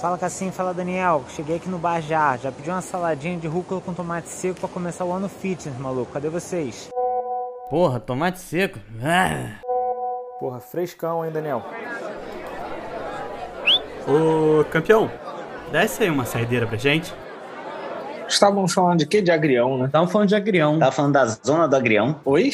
Fala Cassim, fala Daniel. Cheguei aqui no bar já. Já pedi uma saladinha de rúcula com tomate seco pra começar o ano fitness, maluco. Cadê vocês? Porra, tomate seco. Ah. Porra, frescão, hein, Daniel? Ô, campeão, desce aí uma saideira pra gente. Estávamos falando de quê? De agrião, né? Estavam falando de agrião. Tava falando da zona do agrião. Oi?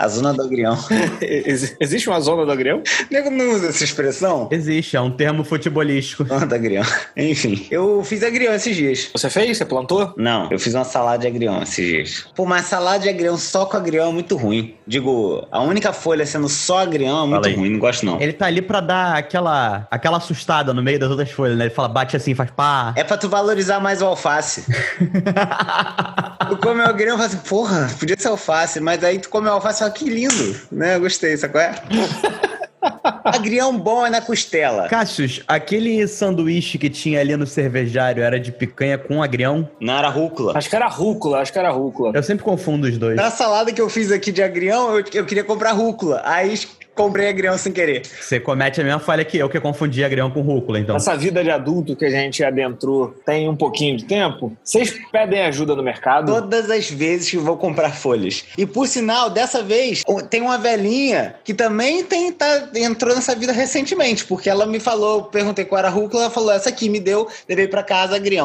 A zona do agrião. Ex- Existe uma zona do agrião? Nego não usa essa expressão? Existe, é um termo futebolístico. Zona do agrião. Enfim, eu fiz agrião esses dias. Você fez? Você plantou? Não, eu fiz uma salada de agrião esses dias. Pô, mas salada de agrião só com agrião é muito ruim. Digo, a única folha sendo só agrião é muito ruim, não gosto não. Ele tá ali pra dar aquela, aquela assustada no meio das outras folhas, né? Ele fala, bate assim, faz pá. É pra tu valorizar mais o alface. tu come o agrião e fala assim, porra, podia ser alface, mas aí tu come alface e fala, que lindo, né? Eu gostei, sabe qual é? agrião bom é na costela. Cassius, aquele sanduíche que tinha ali no cervejário era de picanha com agrião? Não era rúcula. Acho que era rúcula, acho que era rúcula. Eu sempre confundo os dois. Na salada que eu fiz aqui de agrião, eu, eu queria comprar rúcula. Aí comprei agrião sem querer. Você comete a mesma falha que eu, que confundi agrião com rúcula, então. Essa vida de adulto que a gente adentrou tem um pouquinho de tempo. Vocês pedem ajuda no mercado? Todas as vezes que vou comprar folhas. E por sinal, dessa vez, tem uma velhinha que também tem, tá, entrou nessa vida recentemente, porque ela me falou, perguntei qual era a rúcula, ela falou, essa aqui me deu, levei pra casa agrião.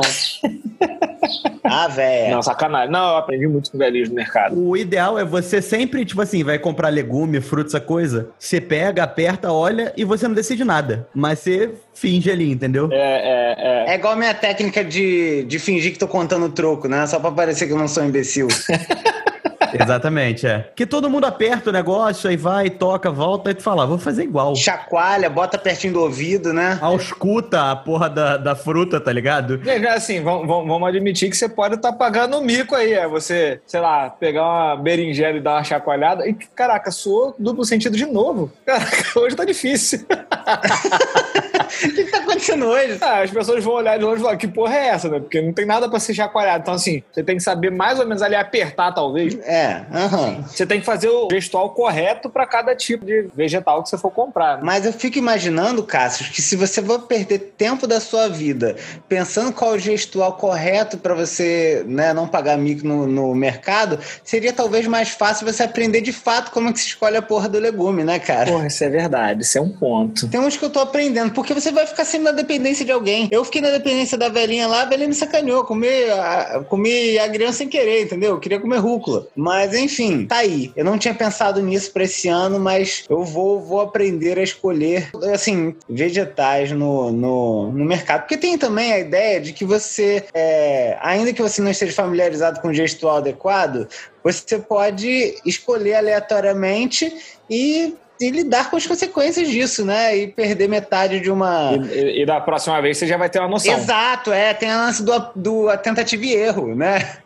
ah, véia. Não, sacanagem. Não, eu aprendi muito com velhinhos no mercado. O ideal é você sempre, tipo assim, vai comprar legume, fruta, essa coisa. Você pega, aperta, olha e você não decide nada. Mas você finge ali, entendeu? É, é, é. É igual a minha técnica de, de fingir que tô contando troco, né? Só pra parecer que eu não sou um imbecil. Exatamente, é. Que todo mundo aperta o negócio, aí vai, toca, volta, e tu fala, "Ah, vou fazer igual. Chacoalha, bota pertinho do ouvido, né? Ausculta a porra da, da fruta, tá ligado? Gente, assim, vamos, admitir que você pode estar pagando o mico aí. É você, sei lá, pegar uma berinjela e dar uma chacoalhada. E, caraca, soou duplo sentido de novo. Caraca, hoje tá difícil. O que, que tá acontecendo hoje? Ah, as pessoas vão olhar de longe e falar, que porra é essa, né? Porque não tem nada pra ser chacoalhado. Então, assim, você tem que saber mais ou menos ali apertar, talvez. É, aham. Você tem que fazer o gestual correto pra cada tipo de vegetal que você for comprar. né? Mas eu fico imaginando, Cássio, que se você for perder tempo da sua vida pensando qual é o gestual correto para você né, não pagar mico no, no mercado, seria talvez mais fácil você aprender de fato como que se escolhe a porra do legume, né, cara? Porra, isso é verdade. Isso é um ponto. Tem uns que eu tô aprendendo, porque você vai ficar sempre na dependência de alguém. Eu fiquei na dependência da velhinha lá, a velhinha me sacaneou, comi, a- comi agrião sem querer, entendeu? Eu queria comer rúcula. Mas enfim, tá aí. Eu não tinha pensado nisso pra esse ano, mas eu vou, vou aprender a escolher, assim, vegetais no, no, no mercado. Porque tem também a ideia de que você, é, ainda que você não esteja familiarizado com o gestual adequado, você pode escolher aleatoriamente e, e lidar com as consequências disso, né? E perder metade de uma. E, e- e da próxima vez você já vai ter uma noção. Exato, é, tem a lance do, do a tentativa e erro, né?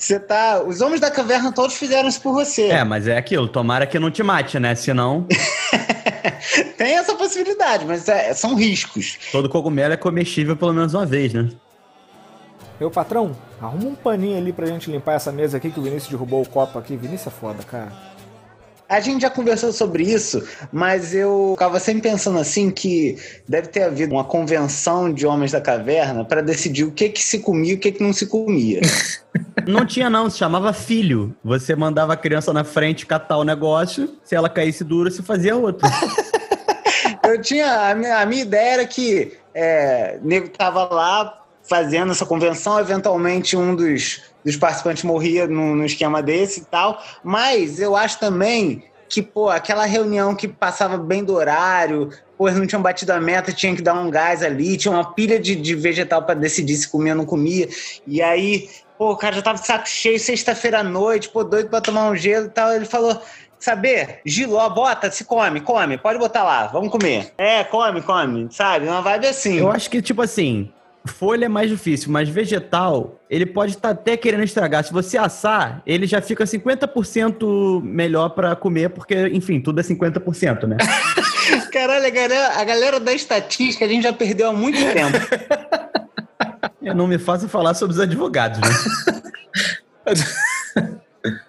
Você tá. Os homens da caverna todos fizeram isso por você. É, mas é aquilo, tomara que não te mate, né? Senão, Tem essa possibilidade, mas é- são riscos. todo cogumelo é comestível pelo menos uma vez, né? Meu patrão, arruma um paninho ali pra gente limpar essa mesa aqui que o Vinícius derrubou o copo aqui. Vinícius é foda, cara. A gente já conversou sobre isso, mas eu ficava sempre pensando assim que deve ter havido uma convenção de homens da caverna para decidir o que que se comia e o que que não se comia. Não tinha não, se chamava filho. Você mandava a criança na frente catar o negócio, se ela caísse dura, se fazia outro. Eu tinha. A minha, a minha ideia era que é, nego tava lá fazendo essa convenção, eventualmente um dos, dos participantes morria no esquema desse e tal. Mas eu acho também que, pô, aquela reunião que passava bem do horário, pô, não tinham batido a meta, tinha que dar um gás ali, tinha uma pilha de, de vegetal para decidir se comia ou não comia. E aí, pô, o cara já tava de saco cheio, sexta-feira à noite, pô, doido pra tomar um gelo e tal. Ele falou. Saber, giló, bota, se come, come, pode botar lá, vamos comer. É, come, come, sabe? Uma vibe assim. Eu acho que, tipo assim, folha é mais difícil, mas vegetal, ele pode estar até querendo estragar. Se você assar, ele já fica 50% melhor pra comer, porque, enfim, tudo é 50%, né? Caralho, a galera, a galera da estatística a gente já perdeu há muito tempo. Eu não me faça falar sobre os advogados, né?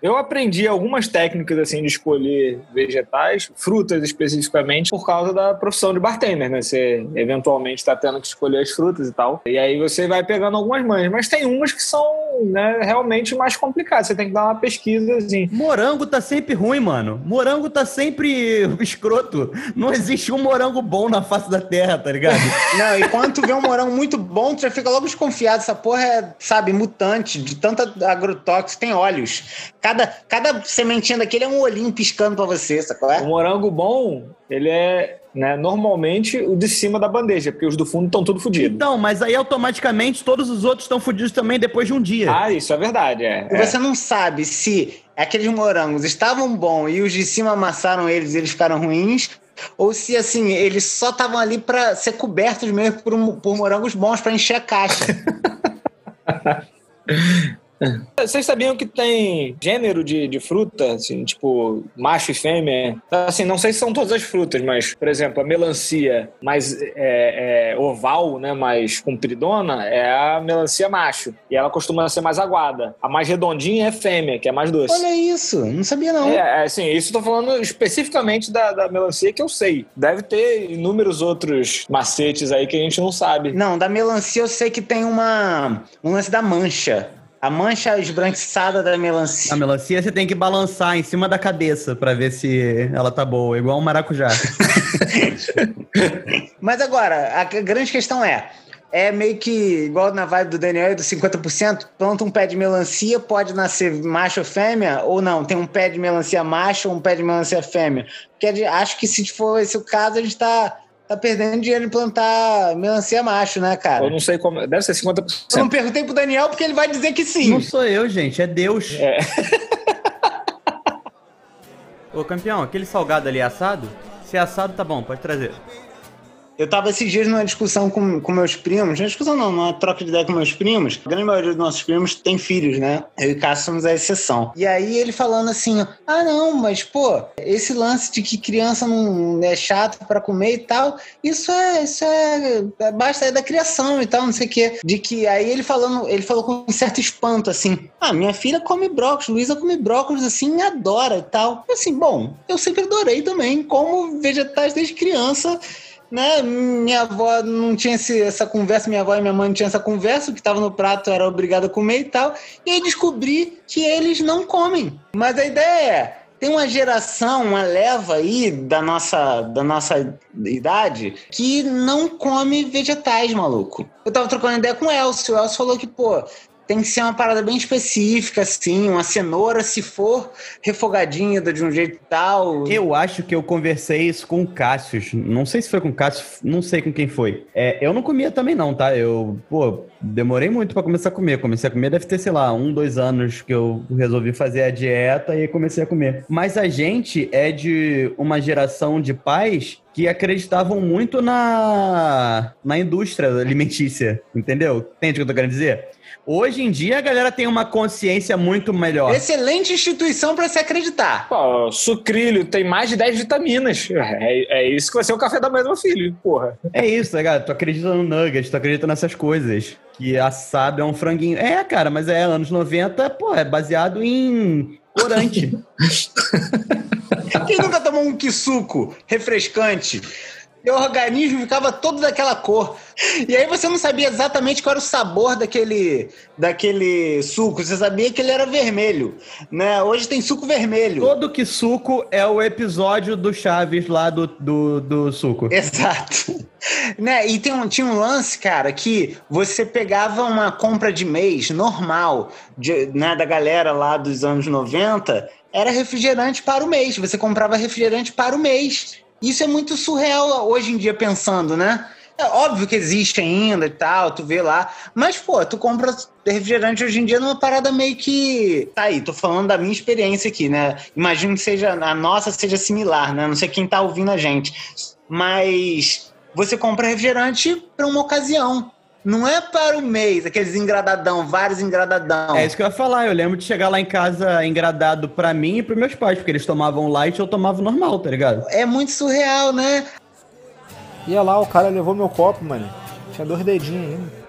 Eu aprendi algumas técnicas assim de escolher vegetais, frutas especificamente, por causa da profissão de bartender, né? Você eventualmente está tendo que escolher as frutas e tal. E aí você vai pegando algumas manhas, mas tem umas que são né, realmente mais complicadas. Você tem que dar uma pesquisa assim. Morango tá sempre ruim, mano. Morango tá sempre escroto. Não existe um morango bom na face da terra, tá ligado? Não, e quando tu vê um morango muito bom, tu já fica logo desconfiado. Essa porra é, sabe, mutante, de tanta agrotóxico, tem óleos. Cada, cada sementinha daquele é um olhinho piscando pra você, sacou? O É? morango bom, ele é né, normalmente o de cima da bandeja, porque os do fundo estão tudo fodidos. Então, mas aí automaticamente todos os outros estão fodidos também depois de um dia. Ah, isso é verdade, é. E é. você não sabe se aqueles morangos estavam bons e os de cima amassaram eles e eles ficaram ruins, ou se, assim, eles só estavam ali pra ser cobertos mesmo por, um- por morangos bons pra encher a caixa. Vocês sabiam que tem gênero de, de fruta, assim, tipo macho e fêmea? Assim, não sei se são todas as frutas, mas, por exemplo, a melancia mais é, é, oval, né, mais compridona, é a melancia macho. E ela costuma ser mais aguada. A mais redondinha é fêmea, que é mais doce. Olha isso, não sabia não. É, é, assim, isso eu tô falando especificamente da, da melancia que eu sei. Deve ter inúmeros outros macetes aí que a gente não sabe. Não, da melancia eu sei que tem uma um lance da mancha. A mancha esbranquiçada da melancia. A melancia você tem que balançar em cima da cabeça pra ver se ela tá boa, igual um maracujá. Mas agora, a grande questão é. É meio que igual na vibe do Daniel do 50%, planta um pé de melancia, pode nascer macho ou fêmea, ou não, tem um pé de melancia macho ou um pé de melancia fêmea. Porque acho que se for esse o caso, a gente tá, tá perdendo dinheiro em plantar melancia macho, né, cara? Eu não sei como. Deve ser 50%. Eu não perguntei pro Daniel porque ele vai dizer que sim. Não sou eu, gente, é Deus. Ô campeão, aquele salgado ali é assado? Se é assado, tá bom, pode trazer. Eu tava esses dias numa discussão com, com meus primos, não discussão não, numa troca de ideia com meus primos. A grande maioria dos nossos primos tem filhos, né? Eu e Cássio somos a exceção. E aí ele falando assim: ah, não, mas pô, esse lance de que criança não é chato pra comer e tal, isso é, isso é, é basta é da criação e tal, não sei o quê. De que aí ele falando, ele falou com um certo espanto assim: ah, minha filha come brócolis, Luísa come brócolis assim, adora e tal. Assim, bom, eu sempre adorei também, como vegetais desde criança né? Minha avó não tinha esse- essa conversa, minha avó e minha mãe não tinham essa conversa, o que estava no prato era obrigado a comer e tal. E aí descobri que eles não comem. Mas a ideia é. Tem uma geração, uma leva aí da nossa, da nossa idade que não come vegetais, maluco. Eu tava trocando ideia com o Elcio. O Elcio falou que, pô, tem que ser uma parada bem específica, assim. Uma cenoura, se for refogadinha de um jeito tal. Eu acho que eu conversei isso com o Cássio. Não sei se foi com o Cássio, não sei com quem foi. É, eu não comia também, não, tá? Eu, pô, demorei muito pra começar a comer. Comecei a comer, deve ter, sei lá, um, dois anos que eu resolvi fazer a dieta e comecei a comer. Mas a gente é de uma geração de pais que acreditavam muito na, na indústria alimentícia, entendeu? Entende o que eu tô querendo dizer? Hoje em dia a galera tem uma consciência muito melhor. Excelente instituição para se acreditar. Pô, sucrilho tem mais de 10 vitaminas. É, é isso que vai ser o café da manhã do meu filho, porra. É isso, né, cara? Tu acredita no nuggets, tu acredita nessas coisas. Que assado é um franguinho. É, cara, mas é anos 90, pô, é baseado em corante. Quem nunca tomou um quisuco refrescante? Seu organismo ficava todo daquela cor. E aí você não sabia exatamente qual era o sabor daquele, daquele suco. Você sabia que ele era vermelho. Né? Hoje tem suco vermelho. Todo que suco é o episódio do Chaves lá do, do, do suco. Exato. né? E tem um, tinha um lance, cara, que você pegava uma compra de mês normal de- né, da galera lá dos anos 90, era refrigerante para o mês. Você comprava refrigerante para o mês. Isso é muito surreal hoje em dia pensando, né? É óbvio que existe ainda e tal, tu vê lá. Mas, pô, tu compra refrigerante hoje em dia numa parada meio que. Tá aí, tô falando da minha experiência aqui, né? Imagino que seja a nossa seja similar, né? Não sei quem tá ouvindo a gente. Mas você compra refrigerante para uma ocasião. Não é para o mês, aqueles engradadão, vários engradadão. É isso que eu ia falar. Eu lembro de chegar lá em casa engradado pra mim e pros meus pais, porque eles tomavam light e eu tomava normal, tá ligado? É muito surreal, né? Ia lá, o cara levou meu copo, mano. Tinha dois dedinhos ainda.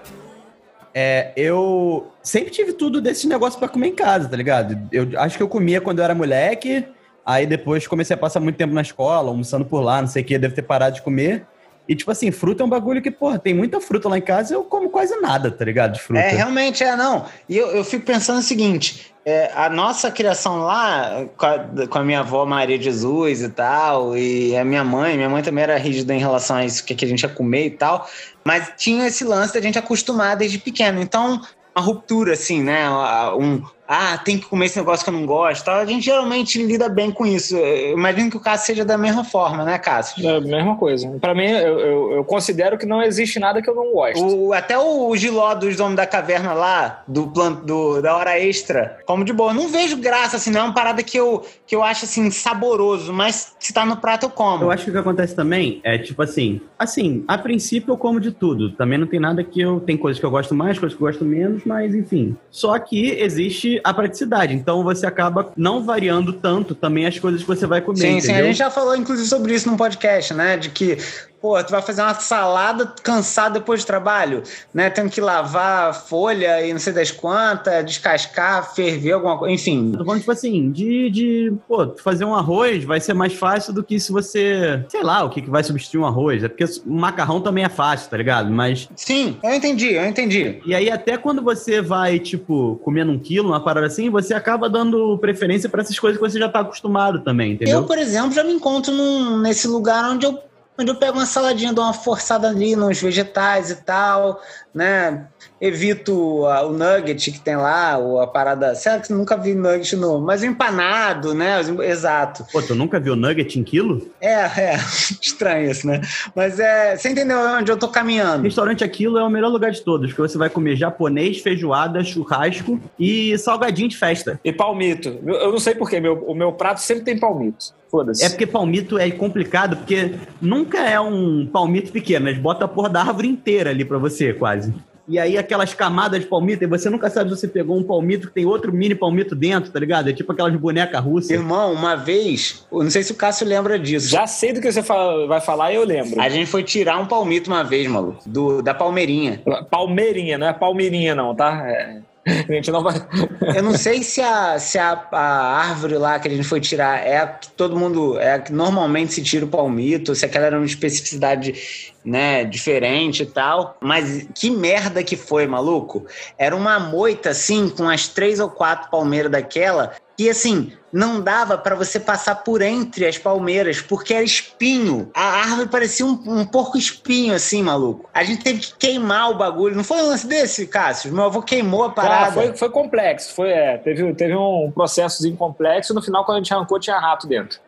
é, eu sempre tive tudo desse negócio pra comer em casa, tá ligado? Eu acho que eu comia quando eu era moleque, aí depois comecei a passar muito tempo na escola, almoçando por lá, não sei o que, deve ter parado de comer. E, tipo assim, fruta é um bagulho que, porra, tem muita fruta lá em casa eu como quase nada, tá ligado? De fruta. É, realmente é, não. E eu, eu fico pensando o seguinte: é, a nossa criação lá, com a, com a minha avó Maria Jesus e tal, e a minha mãe, minha mãe também era rígida em relação a isso, o que, que a gente ia comer e tal, mas tinha esse lance da gente acostumar desde pequeno. Então, uma ruptura, assim, né? Um, ah, tem que comer esse negócio que eu não gosto. A gente geralmente lida bem com isso. Eu imagino que o Cássio seja da mesma forma, né, Cássio? É a mesma coisa. Pra mim, eu, eu, eu considero que não existe nada que eu não gosto. O, até o Giló dos Homens da Caverna lá, do, do da hora extra, como de boa. Não vejo graça, assim, não é uma parada que eu, que eu acho, assim, saboroso, mas se tá no prato eu como. Eu acho que o que acontece também é, tipo assim, assim, a princípio eu como de tudo. Também não tem nada que eu. Tem coisas que eu gosto mais, coisas que eu gosto menos, mas enfim. Só que existe a praticidade. Então você acaba não variando tanto também as coisas que você vai comer. Sim, sim, a entendeu? gente já falou, inclusive, sobre isso num podcast, né? De que, pô, tu vai fazer uma salada cansado depois do trabalho, né? Tendo que lavar folha e não sei das quantas, descascar, ferver alguma coisa, enfim. Eu Tô falando, tipo assim, de, de pô, fazer um arroz vai ser mais fácil do que se você, sei lá, o que, que vai substituir um arroz. É porque o macarrão também é fácil, tá ligado? Mas. Sim, eu entendi, eu entendi. E aí, até quando você vai, tipo, comendo um quilo, uma parada assim, você acaba dando preferência pra essas coisas que você já tá acostumado também, entendeu? Eu, por exemplo, já me encontro num- nesse lugar onde eu, onde eu pego uma saladinha, dou uma forçada ali nos vegetais e tal, né? Evito ah, o nugget que tem lá, ou a parada. Será que você nunca vi nugget no. Mas o empanado, né? Exato. Pô, tu nunca viu nugget em quilo? É, é. Estranho isso, né? Mas é. Você entendeu onde eu tô caminhando? Restaurante Aquilo é o melhor lugar de todos, porque você vai comer japonês, feijoada, churrasco e salgadinho de festa. E palmito. Eu eu não sei porquê, meu, o meu prato sempre tem palmito. Foda-se. É porque palmito é complicado, porque nunca é um palmito pequeno, eles botam a porra da árvore inteira ali pra você, quase. E aí aquelas camadas de palmito, e você nunca sabe se você pegou um palmito que tem outro mini palmito dentro, tá ligado? É tipo aquelas bonecas russas. Irmão, uma vez, eu não sei se o Cássio lembra disso. Já sei do que você fala- vai falar e eu lembro. A gente foi tirar um palmito uma vez, maluco, do, da Palmeirinha. Palmeirinha, não é palmeirinha não, tá? É. A gente não vai... Eu não sei se a, se a, a árvore lá que a gente foi tirar é a que todo mundo. É a que normalmente se tira o palmito, se aquela era uma especificidade né, diferente e tal. Mas que merda que foi, maluco? Era uma moita assim, com as três ou quatro palmeiras daquela, que assim. Não dava pra você passar por entre as palmeiras, porque era espinho. A árvore parecia um, um porco espinho, assim, maluco. A gente teve que queimar o bagulho. Não foi um lance desse, Cássio? Meu avô queimou a parada. Ah, foi, foi complexo. Foi, é, teve, teve um processozinho complexo. No final, quando a gente arrancou, tinha rato dentro.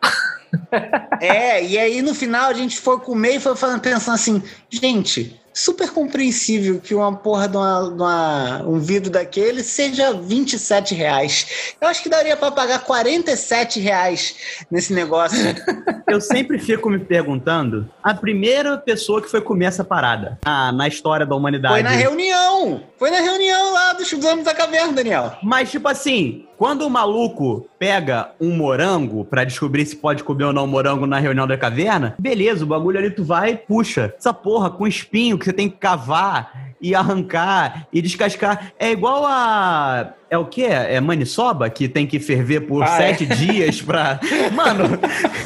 É, e aí no final a gente foi comer e foi falando, pensando assim, gente, super compreensível que uma porra de, uma, de uma- um vidro daquele seja 27 reais. Eu acho que daria pra pagar 47 reais nesse negócio. Eu sempre fico me perguntando, a primeira pessoa que foi comer essa parada na, na história da humanidade. Foi na reunião! Foi na reunião lá dos Homens da Caverna, Daniel. Mas, tipo assim, quando o maluco pega um morango pra descobrir se pode comer ou não morango na reunião da caverna, beleza, o bagulho ali tu vai e puxa. Essa porra com espinho que você tem que cavar e arrancar e descascar. É igual a. É o quê? É maniçoba que tem que ferver por Ah, é. sete dias pra. Mano,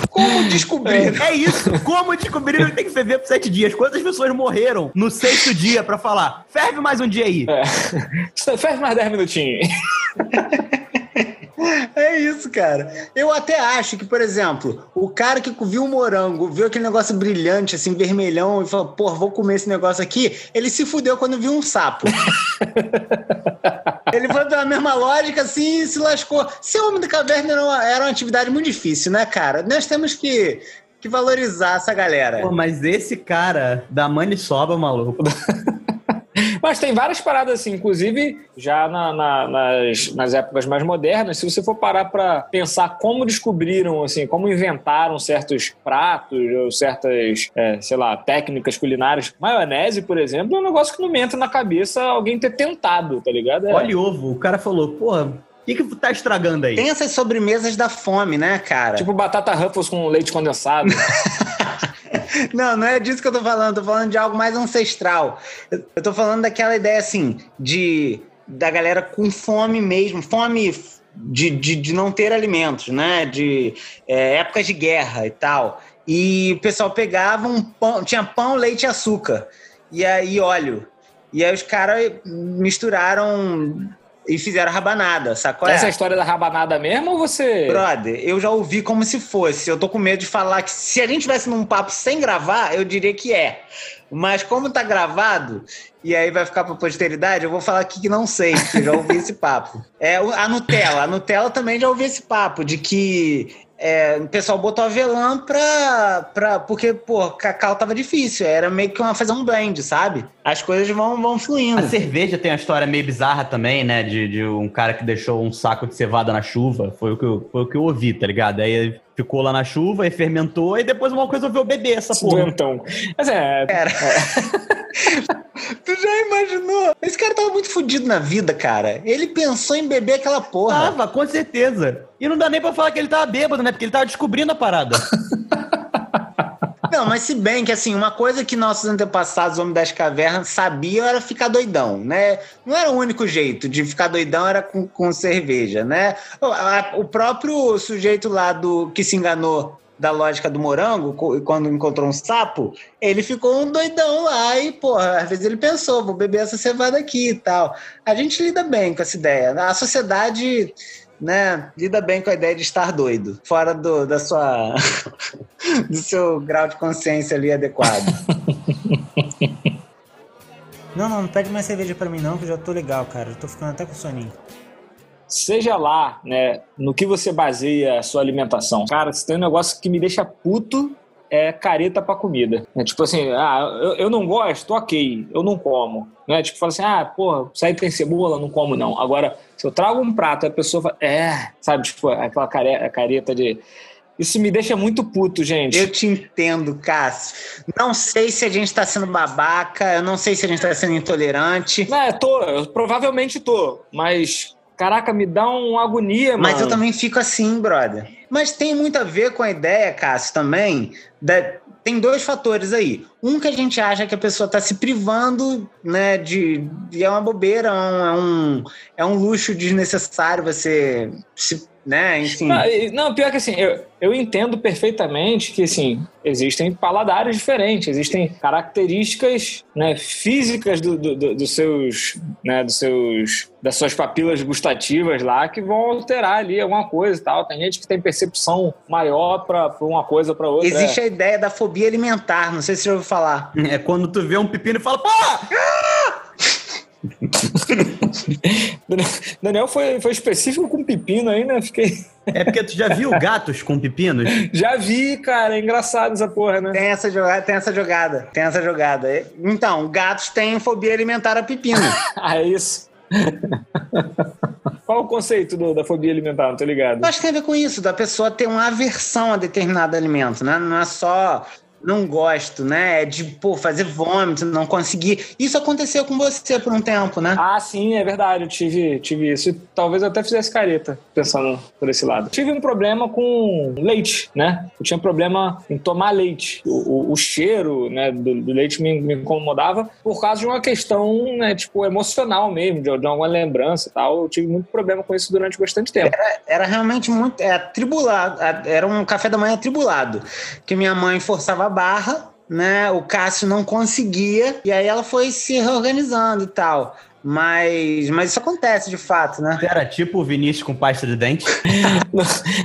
Como descobrir? é isso. Como descobriram que tem que ferver por sete dias? Quantas pessoas morreram no sexto dia pra falar? Ferve mais um dia aí. É. Faz mais 10 minutinhos. É isso, cara. Eu até acho que, por exemplo, o cara que viu o morango, viu aquele negócio brilhante, assim, vermelhão, e falou, pô, vou comer esse negócio aqui, ele se fudeu quando viu um sapo. ele foi pela mesma lógica, assim, e se lascou. Ser homem da caverna era uma, era uma atividade muito difícil, né, cara? Nós temos que, que valorizar essa galera. Pô, mas esse cara da maniçoba, maluco. Mas tem várias paradas assim, inclusive já na- na- nas, nas épocas mais modernas, se você for parar para pensar como descobriram, assim, como inventaram certos pratos ou certas, é, sei lá, técnicas culinárias. Maionese, por exemplo, é um negócio que não me entra na cabeça alguém ter tentado, tá ligado? É. Olha e ovo. O cara falou, porra, o que que tá estragando aí? Tem essas sobremesas da fome, né, cara? Tipo batata Ruffles com leite condensado. Não, não é disso que eu tô falando, tô falando de algo mais ancestral. Eu, tô falando daquela ideia assim, de da galera com fome mesmo, fome de, de, de não ter alimentos, né? De é, épocas de guerra e tal. E o pessoal pegava um pão, tinha pão, leite e açúcar. E aí óleo. E aí os caras misturaram e fizeram rabanada, sacou? Essa é a história da rabanada mesmo ou você. Brother, eu já ouvi como se fosse. Eu tô com medo de falar que se a gente tivesse num papo sem gravar, eu diria que é. Mas como tá gravado, e aí vai ficar pra posteridade, eu vou falar aqui que não sei, que já ouvi esse papo. É, a Nutella. A Nutella também já ouvi esse papo, de que é, o pessoal botou avelã pra, pra. Porque, pô, cacau tava difícil. Era meio que uma, fazer um blend, sabe? As coisas vão, vão fluindo. A cerveja tem uma história meio bizarra também, né? De, de um cara que deixou um saco de cevada na chuva. Foi o que eu, foi o que eu ouvi, tá ligado? Aí ficou lá na chuva e fermentou, e depois uma coisa resolveu beber essa porra. Então. Mas é. Era. tu já imaginou? Esse cara tava muito fudido na vida, cara. Ele pensou em beber aquela porra. Tava, com certeza. E não dá nem pra falar que ele tava bêbado, né? Porque ele tava descobrindo a parada. Não, mas se bem que, assim, uma coisa que nossos antepassados, homens das cavernas, sabiam era ficar doidão, né? Não era o único jeito de ficar doidão, era com, com cerveja, né? O, próprio sujeito lá do que se enganou da lógica do morango, quando encontrou um sapo, ele ficou um doidão lá e, porra, às vezes ele pensou, vou beber essa cevada aqui e tal. A gente lida bem com essa ideia. A sociedade, né, lida bem com a ideia de estar doido, fora do, da sua, do seu grau de consciência ali adequado. Não, não, não pede mais cerveja pra mim não, que eu já tô legal, cara. Eu tô ficando até com soninho. Seja lá, né, no que você baseia a sua alimentação. Cara, se tem um negócio que me deixa puto, é careta pra comida. É tipo assim, ah, eu, eu não gosto, ok, eu não como. Né? Tipo, fala assim, ah, pô, isso aí tem cebola, não como não. Agora, se eu trago um prato, a pessoa fala, é, sabe, tipo, aquela care- careta de. Isso me deixa muito puto, gente. Eu te entendo, Cássio. Não sei se a gente tá sendo babaca, eu não sei se a gente tá sendo intolerante. É, tô, eu provavelmente tô, mas. Caraca, me dá uma agonia, mano. Mas eu também fico assim, brother. Mas tem muito a ver com a ideia, Cássio, também. da- Tem dois fatores aí. Um que a gente acha que a pessoa está se privando, né? De, e é uma bobeira, é um, é um, é um luxo desnecessário você se. Né, enfim. Não, não, pior que assim, eu, eu entendo perfeitamente que, assim, existem paladares diferentes, existem características né, físicas do, do- do- dos seus, né, dos seus, das suas papilas gustativas lá que vão alterar ali alguma coisa e tal. Tem gente que tem percepção maior para uma coisa ou para outra. Existe a ideia da fobia alimentar, não sei se você já ouviu falar. É quando tu vê um pepino e fala, pô! Daniel foi, foi específico com pepino aí, né? Fiquei. É porque tu já viu gatos com pepinos? Já vi, cara, é engraçado essa porra, né? Tem essa jogada, tem essa jogada, tem essa jogada. Então, gatos têm fobia alimentar a pepino. Ah, é isso. Qual o conceito do- da fobia alimentar? Não tô ligado. Eu acho que tem a ver com isso, da pessoa ter uma aversão a determinado alimento, né? Não é só não gosto, né? É de, pô, fazer vômito, não conseguir. Isso aconteceu com você por um tempo, né? Ah, sim, é verdade. Eu tive, tive isso. E talvez eu até fizesse careta, pensando por esse lado. Tive um problema com leite, né? Eu tinha problema em tomar leite. O, o- o cheiro né, do, do leite me, me incomodava por causa de uma questão, né, tipo, emocional mesmo, de, de alguma lembrança e tal. Eu tive muito problema com isso durante bastante tempo. Era realmente muito é, atribulado, era um café da manhã atribulado, que minha mãe forçava barra, né? O Cássio não conseguia, e aí ela foi se reorganizando e tal. Mas, mas isso acontece de fato, né? Era tipo o Vinícius com pasta de dente.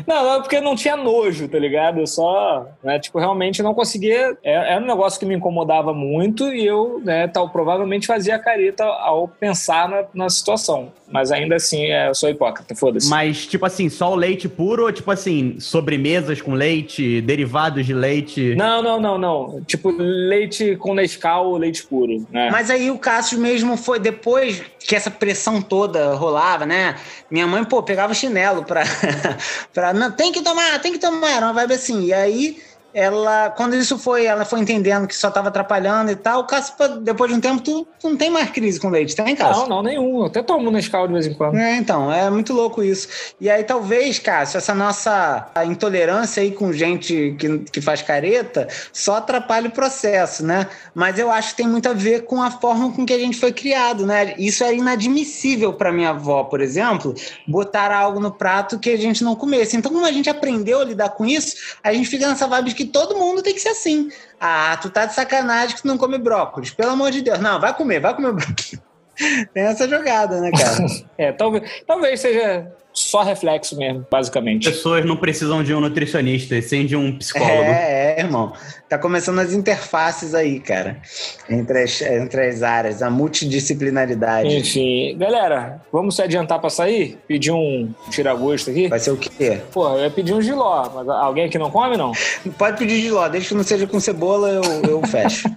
Não, não, porque não tinha nojo, tá ligado? Eu só, né, tipo, realmente não conseguia. é- Era um negócio que me incomodava muito e eu, né, tal, provavelmente fazia careta ao pensar na, na situação. Mas ainda assim, é, eu sou hipócrita, foda-se. Mas, tipo assim, só o leite puro ou, tipo assim, sobremesas com leite, derivados de leite? Não, não, não, não. Tipo, leite com Nescau ou leite puro, né? Mas aí o Cássio mesmo foi, depois que essa pressão toda rolava, né? Minha mãe, pô, pegava chinelo pra. pra não, tem que tomar, tem que tomar, era uma vibe assim. E aí ela, quando isso foi, ela foi entendendo que só estava atrapalhando e tal, Caspa, depois de um tempo, tu, tu, não tem mais crise com leite, tem, Cássio? Não, não, nenhum. Eu até tomo Nescau de vez em quando. É, então, é muito louco isso. E aí, talvez, Cássio, essa nossa intolerância aí com gente que, que faz careta só atrapalha o processo, né? Mas eu acho que tem muito a ver com a forma com que a gente foi criado, né? Isso é inadmissível para minha avó, por exemplo, botar algo no prato que a gente não comesse. Então, como a gente aprendeu a lidar com isso, a gente fica nessa vibe de que todo mundo tem que ser assim. Ah, tu tá de sacanagem que tu não come brócolis. Pelo amor de Deus. Não, vai comer, vai comer brócolis. Tem essa jogada, né, cara? é, talvez, talvez seja só reflexo mesmo, basicamente. Pessoas não precisam de um nutricionista, sim de um psicólogo. É, é, irmão. Tá começando as interfaces aí, cara. Entre as, entre as áreas, a multidisciplinaridade. Enfim, galera, vamos se adiantar pra sair? Pedir um tira-gosto aqui? Vai ser o quê? Pô, eu ia pedir um giló, mas alguém aqui não come, não? Pode pedir giló, desde que não seja com cebola, eu, eu fecho.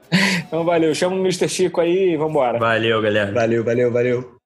então valeu, chama o Mr. Chico aí e vambora. Valeu, galera. Valeu, valeu, valeu.